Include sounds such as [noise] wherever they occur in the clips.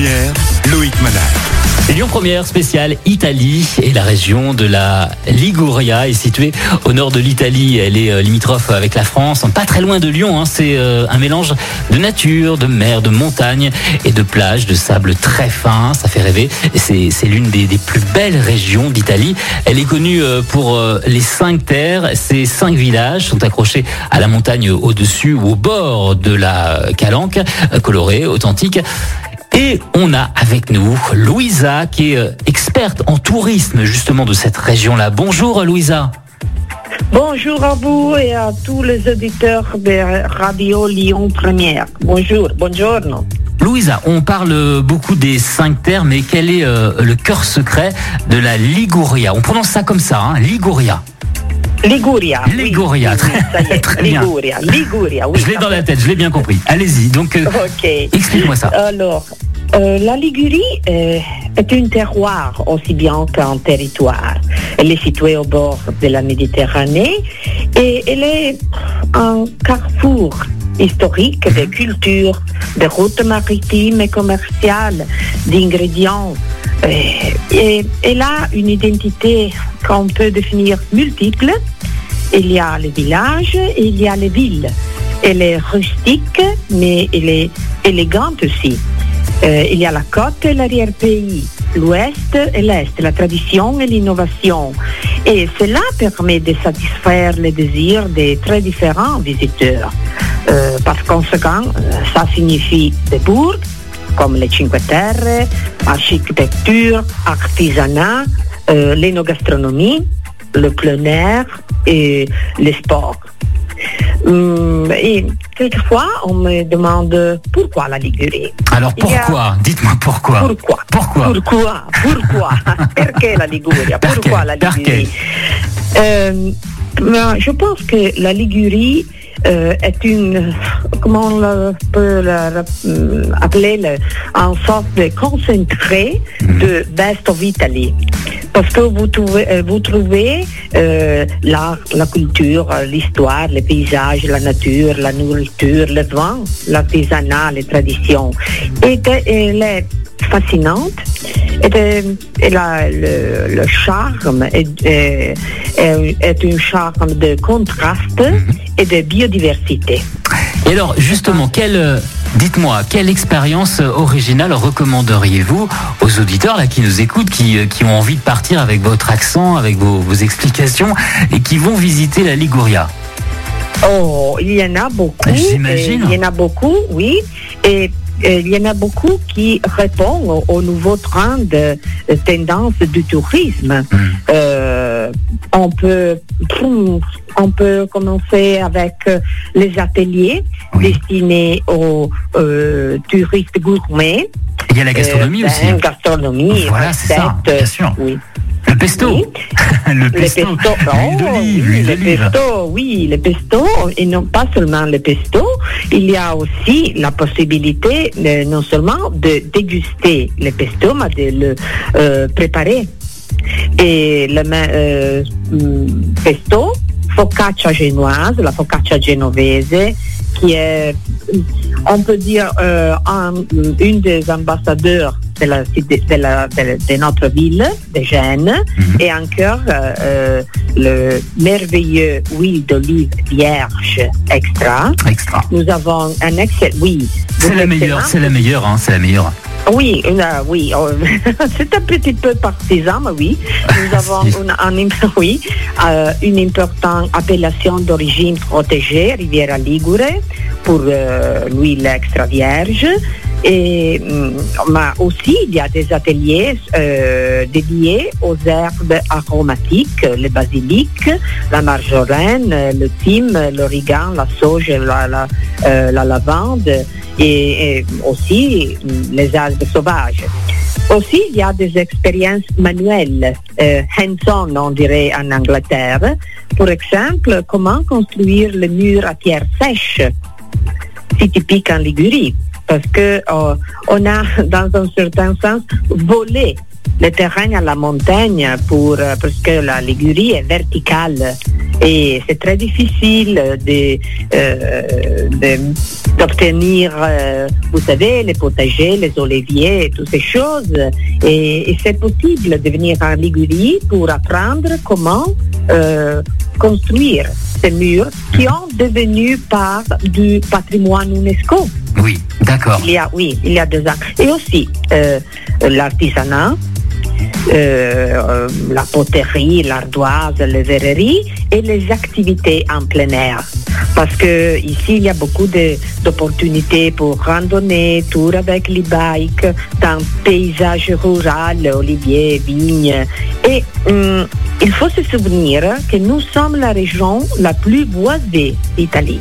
Première, Loïc Manal. Lyon Première spéciale Italie et la région de la Liguria est située au nord de l'Italie. Elle est euh, limitrophe avec la France, pas très loin de Lyon. Hein. C'est euh, un mélange de nature, de mer, de montagne et de plages, de sable très fin. Ça fait rêver. C'est l'une des, des, plus belles régions d'Italie. Elle est connue euh, pour les cinq terres. Ces cinq villages sont accrochés à la montagne au-dessus ou au bord de la Calanque, colorée, authentique. Et on a avec nous Louisa, qui est euh, experte en tourisme justement de cette région-là. Bonjour Louisa. Bonjour à vous et à tous les auditeurs de Radio Lyon Première. Bonjour, bonjour. Louisa, on parle beaucoup des cinq terres, mais quel est euh, le cœur secret de la Liguria? On prononce ça comme ça, hein, Liguria. Liguria. Liguria, très, bien. Liguria, Liguria, Je l'ai dans la tête, je l'ai bien compris. Allez-y, donc euh, explique-moi ça. Alors, euh, la Ligurie euh, est un terroir aussi bien qu'un territoire. Elle est située au bord de la Méditerranée et elle est un carrefour historique de mhm. culture, de routes maritimes et commerciales, d'ingrédients. Et elle a une identité qu'on peut définir multiple. Il y a les villages et il y a les villes. Elle est rustique, mais elle est élégante aussi. Euh, il y a la côte et l'arrière-pays, l'ouest et l'est, la tradition et l'innovation. Et cela permet de satisfaire les désirs des très différents visiteurs. Euh, par conséquent, euh, ça signifie des bourgs, comme les Cinque Terre, architecture, artisanat, euh, l'énogastronomie, le plein air et les sports. Hum, et quelquefois, on me demande pourquoi la Ligurie. Alors pourquoi? Dites-moi pourquoi. Pourquoi? Pourquoi? Pourquoi? Pourquoi? [laughs] Pourquoi la Ligurie Pourquoi la Ligurie euh, ben, Je pense que la Ligurie euh, est une, comment on peut appeler, en sorte de concentré de Best of Italy. Parce que vous trouvez, euh, vous trouvez euh, l'art, la culture, l'histoire, les paysages, la nature, la nourriture, le vin, l'artisanat, les traditions. Et elle est fascinante. Et, et le, le, charme est, est, est, un charme de contraste mhm. et de biodiversité. Et alors, justement, quelle, dites-moi, quelle expérience originale recommanderiez-vous aux auditeurs là, qui nous écoutent, qui, qui ont envie de partir avec votre accent, avec vos, vos explications et qui vont visiter la Liguria Oh, il y en a beaucoup. J'imagine. Il y en a beaucoup, oui. Et il y en a beaucoup qui répondent au, nouveau train de, tendance du tourisme. Hmm. Euh, on peut on peut commencer avec euh, les ateliers destinés aux euh, touristes gourmets. Il y a la gastronomie aussi. La gastronomie, voilà, c'est ça, bien sûr. Oui. Le pesto. [laughs] le pesto. Le pesto, oui, le pesto, et non pas seulement le pesto, il y a aussi la possibilité non seulement de déguster le pesto, mais de le euh, préparer. Et le euh, mm, pesto, focaccia génoise, la focaccia genovese, qui est, on peut dire, euh, un, une des ambassadeurs de, la, de, la, de, notre ville, de Gênes, mhm. et encore euh, euh, le merveilleux huile d'olive vierge extra. Extra. Nous avons un excellent, oui. C'est la meilleure, c'est la meilleure, hein, c'est la meilleure. Oui, oui, oh, [laughs] c'est un petit peu partisan, mais oui. Nous avons [laughs] une, un, [laughs] oui, euh, une importante appellation d'origine protégée, Riviera Ligure, pour euh, l'huile extra vierge. Et mm, aussi, il y a des ateliers euh, dédiés aux herbes aromatiques, le basilic, la marjolaine, le thym, l'origan, la sauge, la, la, la lavande et, aussi les algues sauvages. Aussi, il y a des expériences manuelles, euh, hands-on, on dirait en Angleterre. Pour exemple, comment construire le mur à pierre sèche, si typique en Ligurie parce que euh, on a, dans un certain sens, volé le terrain à la montagne pour, euh, parce que la Ligurie est verticale et c'est très difficile euh, d'obtenir, euh, vous savez, les potagers, les oliviers, toutes ces choses. Et, et c'est possible de venir en Ligurie pour apprendre comment euh, construire ces murs qui ont devenu part du patrimoine UNESCO. Oui, d'accord. Il y a, oui, il y a deux ans. Et aussi euh, l'artisanat, euh, euh, la poterie, l'ardoise, les verreries et les activités en plein air. Parce que ici, il y a beaucoup d'opportunités pour randonner, tour avec les bikes, dans paysage rural, oliviers, vignes. Et hum, il faut se souvenir que nous sommes la région la plus boisée d'Italie.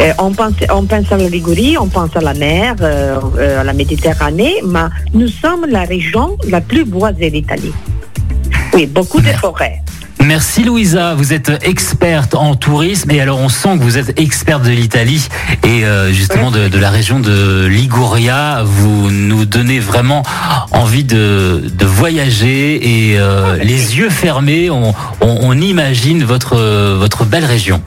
Euh, on, pense, à la Ligurie, on pense à la mer, euh, euh, à la Méditerranée, mais nous sommes la région la plus boisée d'Italie. Oui, beaucoup de forêts. Merci Louisa, vous êtes experte en tourisme et alors on sent que vous êtes experte de l'Italie et justement de, la région de Liguria. Vous nous donnez vraiment envie de, voyager et les yeux fermés, on, imagine votre belle région.